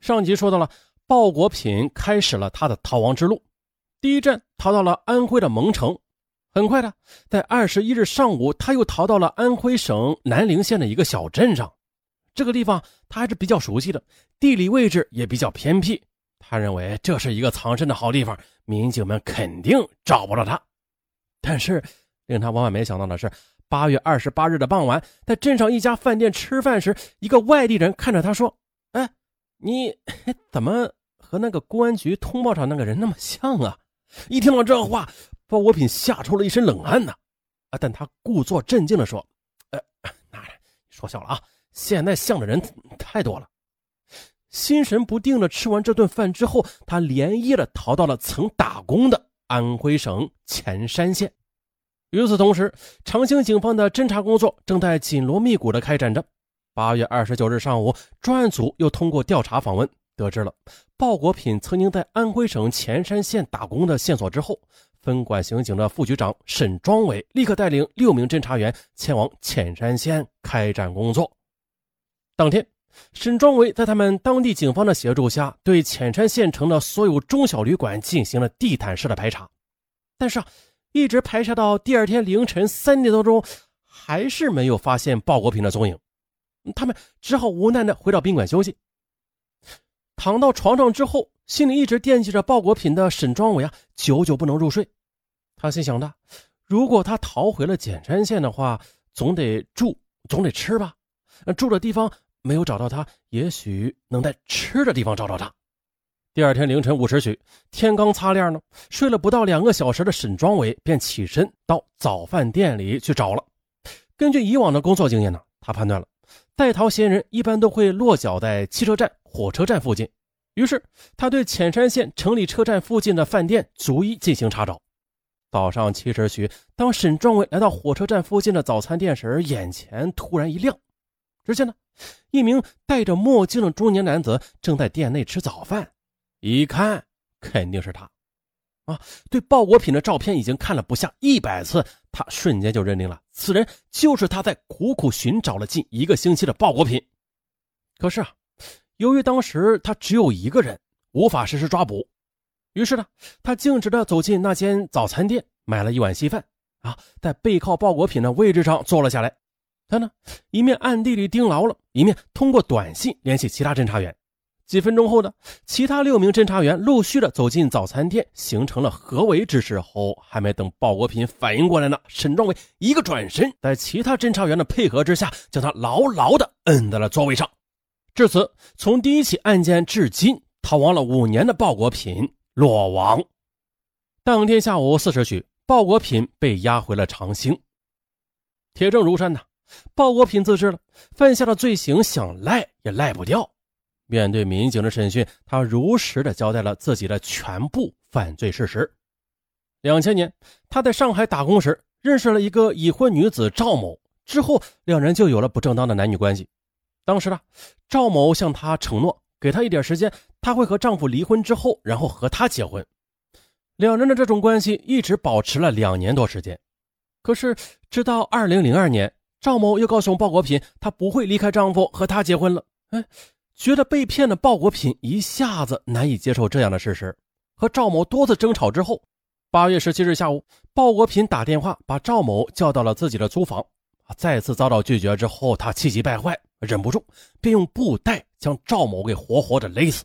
上集说到了，鲍国品开始了他的逃亡之路，第一站逃到了安徽的蒙城，很快的，在二十一日上午，他又逃到了安徽省南陵县的一个小镇上。这个地方他还是比较熟悉的，地理位置也比较偏僻。他认为这是一个藏身的好地方，民警们肯定找不到他。但是令他万万没想到的是，八月二十八日的傍晚，在镇上一家饭店吃饭时，一个外地人看着他说：“，你 怎么和那个公安局通报上那个人那么像啊？”一听到这话，包国品吓出了一身冷汗呐。啊，但他故作镇静地说：“呃，那说笑了啊，现在像的人太多了。”心神不定的吃完这顿饭之后，他连夜的逃到了曾打工的安徽省潜山县。与此同时，长兴警方的侦查工作正在紧锣密鼓的开展着。八月二十九日上午，专案组又通过调查访问，得知了鲍国品曾经在安徽省潜山县打工的线索之后，分管刑警的副局长沈庄伟立刻带领六名侦查员前往潜山县开展工作。当天。沈庄伟在他们当地警方的协助下，对潜山县城的所有中小旅馆进行了地毯式的排查，但是啊，一直排查到第二天凌晨三点多钟，还是没有发现鲍国平的踪影。他们只好无奈的回到宾馆休息。躺到床上之后，心里一直惦记着鲍国平的沈庄伟啊，久久不能入睡。他心想的，如果他逃回了简山县的话，总得住，总得吃吧？住的地方。没有找到他，也许能在吃的地方找到他。第二天凌晨五时许，天刚擦亮呢，睡了不到两个小时的沈庄伟便起身到早饭店里去找了。根据以往的工作经验呢，他判断了在逃嫌疑人一般都会落脚在汽车站、火车站附近。于是，他对潜山县城里车站附近的饭店逐一进行查找。早上七时许，当沈壮伟来到火车站附近的早餐店时，眼前突然一亮。只见呢，一名戴着墨镜的中年男子正在店内吃早饭，一看肯定是他，啊，对鲍国品的照片已经看了不下一百次，他瞬间就认定了此人就是他在苦苦寻找了近一个星期的鲍国品。可是啊，由于当时他只有一个人，无法实施抓捕，于是呢，他径直的走进那间早餐店，买了一碗稀饭，啊，在背靠鲍国品的位置上坐了下来。他呢，一面暗地里盯牢了，一面通过短信联系其他侦查员。几分钟后呢，其他六名侦查员陆续的走进早餐店，形成了合围之势。后还没等鲍国平反应过来呢，沈壮伟一个转身，在其他侦查员的配合之下，将他牢牢的摁在了座位上。至此，从第一起案件至今逃亡了五年的鲍国品落网。当天下午四时许，鲍国品被押回了长兴。铁证如山呐。鲍国品自知了犯下的罪行，想赖也赖不掉。面对民警的审讯，他如实的交代了自己的全部犯罪事实。两千年，他在上海打工时认识了一个已婚女子赵某，之后两人就有了不正当的男女关系。当时呢，赵某向他承诺，给他一点时间，他会和丈夫离婚之后，然后和他结婚。两人的这种关系一直保持了两年多时间。可是，直到二零零二年。赵某又告诉鲍国平，她不会离开丈夫和他结婚了。哎，觉得被骗的鲍国品一下子难以接受这样的事实，和赵某多次争吵之后，八月十七日下午，鲍国品打电话把赵某叫到了自己的租房。再次遭到拒绝之后，他气急败坏，忍不住便用布袋将赵某给活活的勒死。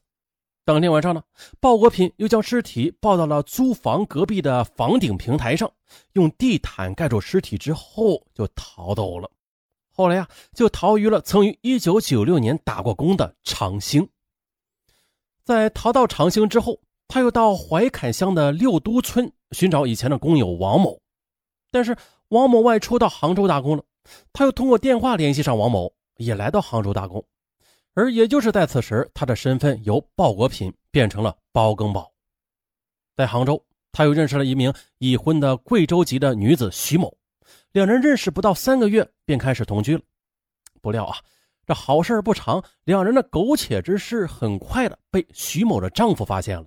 当天晚上呢，鲍国品又将尸体抱到了租房隔壁的房顶平台上，用地毯盖住尸体之后就逃走了。后来呀，就逃于了曾于1996年打过工的长兴。在逃到长兴之后，他又到怀坎乡的六都村寻找以前的工友王某，但是王某外出到杭州打工了，他又通过电话联系上王某，也来到杭州打工。而也就是在此时，他的身份由鲍国品变成了包更宝。在杭州，他又认识了一名已婚的贵州籍的女子徐某，两人认识不到三个月便开始同居了。不料啊，这好事不长，两人的苟且之事很快的被徐某的丈夫发现了。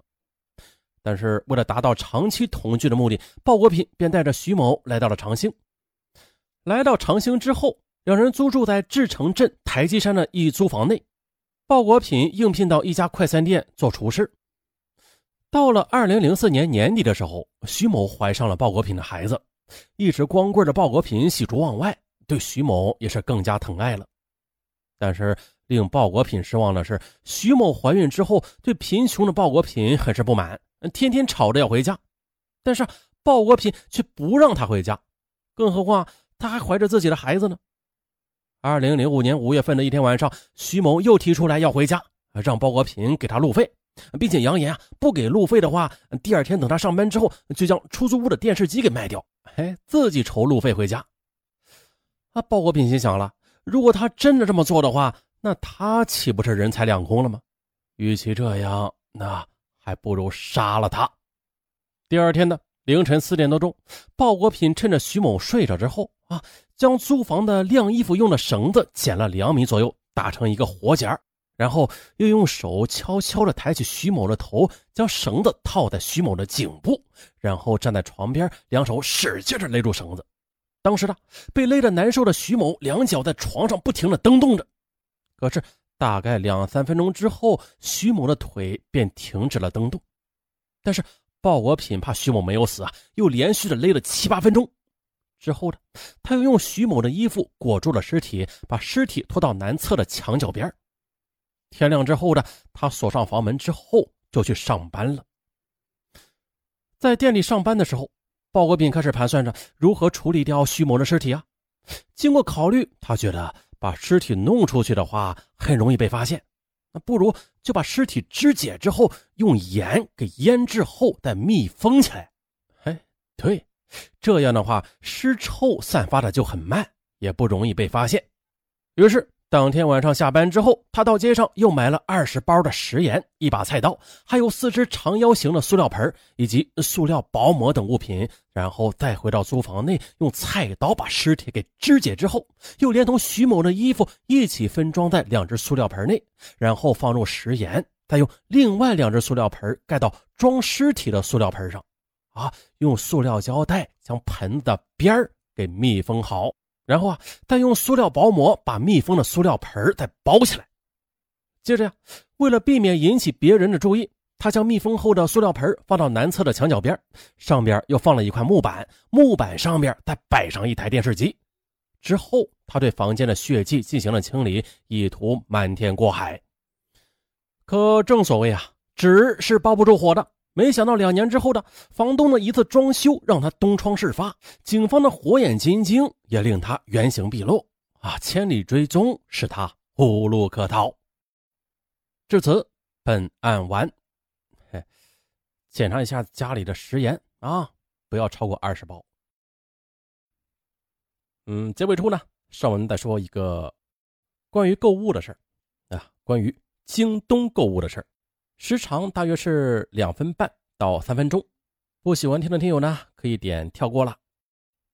但是为了达到长期同居的目的，鲍国品便带着徐某来到了长兴。来到长兴之后，两人租住在志城镇台基山的一租房内。鲍国品应聘到一家快餐店做厨师。到了二零零四年年底的时候，徐某怀上了鲍国品的孩子。一直光棍的鲍国品喜出望外，对徐某也是更加疼爱了。但是令鲍国品失望的是，徐某怀孕之后，对贫穷的鲍国品很是不满，天天吵着要回家。但是鲍国品却不让他回家，更何况他还怀着自己的孩子呢。二零零五年五月份的一天晚上，徐某又提出来要回家，让鲍国平给他路费，并且扬言啊，不给路费的话，第二天等他上班之后，就将出租屋的电视机给卖掉，哎，自己筹路费回家。啊，鲍国平心想了，如果他真的这么做的话，那他岂不是人财两空了吗？与其这样，那还不如杀了他。第二天的凌晨四点多钟，鲍国品趁着徐某睡着之后啊。将租房的晾衣服用的绳子剪了两米左右，打成一个活结儿然后又用手悄悄地抬起徐某的头，将绳子套在徐某的颈部，然后站在床边，两手使劲地勒住绳子。当时呢，被勒得难受的徐某两脚在床上不停地蹬动着。可是大概两三分钟之后，徐某的腿便停止了蹬动。但是鲍国品怕徐某没有死啊，又连续的勒了七八分钟。之后呢，他又用徐某的衣服裹住了尸体，把尸体拖到南侧的墙角边。天亮之后呢，他锁上房门之后就去上班了。在店里上班的时候，鲍国斌开始盘算着如何处理掉徐某的尸体啊。经过考虑，他觉得把尸体弄出去的话很容易被发现，那不如就把尸体肢解之后用盐给腌制后再密封起来。哎，对。这样的话，尸臭散发的就很慢，也不容易被发现。于是，当天晚上下班之后，他到街上又买了二十包的食盐、一把菜刀，还有四只长腰形的塑料盆以及塑料薄膜等物品，然后再回到租房内，用菜刀把尸体给肢解之后，又连同徐某的衣服一起分装在两只塑料盆内，然后放入食盐，再用另外两只塑料盆盖到装尸体的塑料盆上。啊，用塑料胶带将盆子的边儿给密封好，然后啊，再用塑料薄膜把密封的塑料盆再包起来。接着呀，为了避免引起别人的注意，他将密封后的塑料盆放到南侧的墙角边，上边又放了一块木板，木板上边再摆上一台电视机。之后，他对房间的血迹进行了清理，意图瞒天过海。可正所谓啊，纸是包不住火的。没想到两年之后的房东的一次装修让他东窗事发，警方的火眼金睛也令他原形毕露啊！千里追踪使他无路可逃。至此，本案完。嘿，检查一下家里的食盐啊，不要超过二十包。嗯，结尾处呢，上文再说一个关于购物的事啊，关于京东购物的事时长大约是两分半到三分钟，不喜欢听的听友呢，可以点跳过了。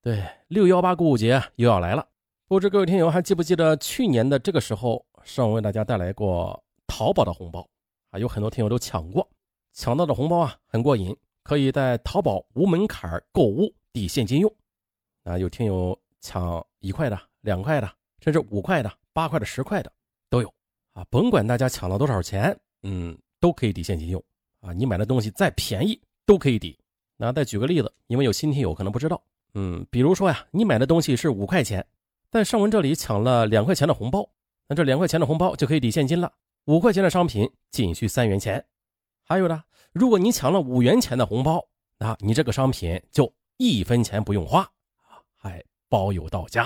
对，六幺八购物节又要来了，不知各位听友还记不记得去年的这个时候，上文为大家带来过淘宝的红包啊，有很多听友都抢过，抢到的红包啊很过瘾，可以在淘宝无门槛购物抵现金用。啊，有听友抢一块的、两块的，甚至五块的、八块的、十块的都有啊，甭管大家抢了多少钱，嗯。都可以抵现金用啊！你买的东西再便宜都可以抵。那再举个例子，因为有新听友可能不知道，嗯，比如说呀，你买的东西是五块钱，在上文这里抢了两块钱的红包，那这两块钱的红包就可以抵现金了。五块钱的商品仅需三元钱。还有呢，如果你抢了五元钱的红包，那你这个商品就一分钱不用花啊，还包邮到家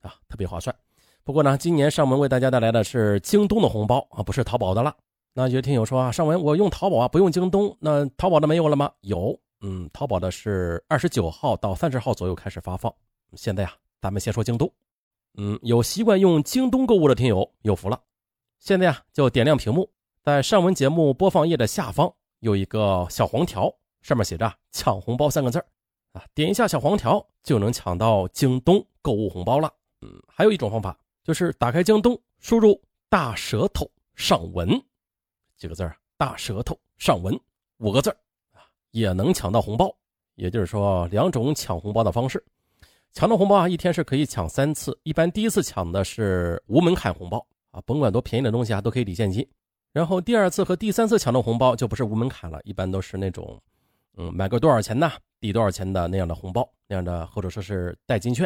啊，特别划算。不过呢，今年上门为大家带来的是京东的红包啊，不是淘宝的了。那有听友说啊，尚文，我用淘宝啊，不用京东。那淘宝的没有了吗？有，嗯，淘宝的是二十九号到三十号左右开始发放。现在啊，咱们先说京东。嗯，有习惯用京东购物的听友有福了。现在啊，就点亮屏幕，在上文节目播放页的下方有一个小黄条，上面写着“抢红包”三个字啊，点一下小黄条就能抢到京东购物红包了。嗯，还有一种方法就是打开京东，输入“大舌头上文”。几个字儿，大舌头上文五个字啊，也能抢到红包。也就是说，两种抢红包的方式。抢到红包啊，一天是可以抢三次。一般第一次抢的是无门槛红包啊，甭管多便宜的东西啊，都可以抵现金。然后第二次和第三次抢到红包就不是无门槛了，一般都是那种，嗯，买个多少钱呢，抵多少钱的那样的红包，那样的或者说是代金券，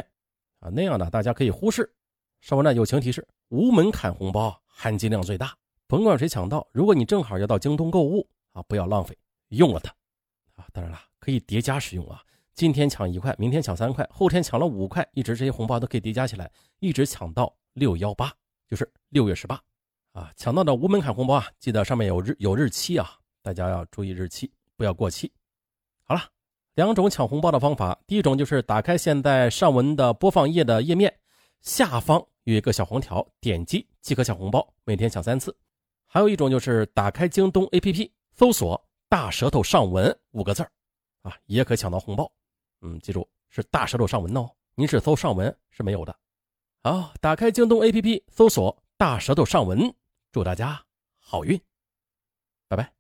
啊，那样的大家可以忽视。稍后呢，友情提示：无门槛红包含金量最大，甭管谁抢到，如果你正好要到京东购物啊，不要浪费，用了它，啊，当然了，可以叠加使用啊。今天抢一块，明天抢三块，后天抢了五块，一直这些红包都可以叠加起来，一直抢到六幺八，就是六月十八。啊，抢到的无门槛红包啊，记得上面有日有日期啊，大家要注意日期，不要过期。好了，两种抢红包的方法，第一种就是打开现在上文的播放页的页面，下方有一个小黄条，点击即可抢红包，每天抢三次。还有一种就是打开京东 APP，搜索“大舌头上文”五个字啊，也可抢到红包。嗯，记住是大舌头上文哦，您是搜上文是没有的。好，打开京东 APP，搜索“大舌头上文”。祝大家好运，拜拜。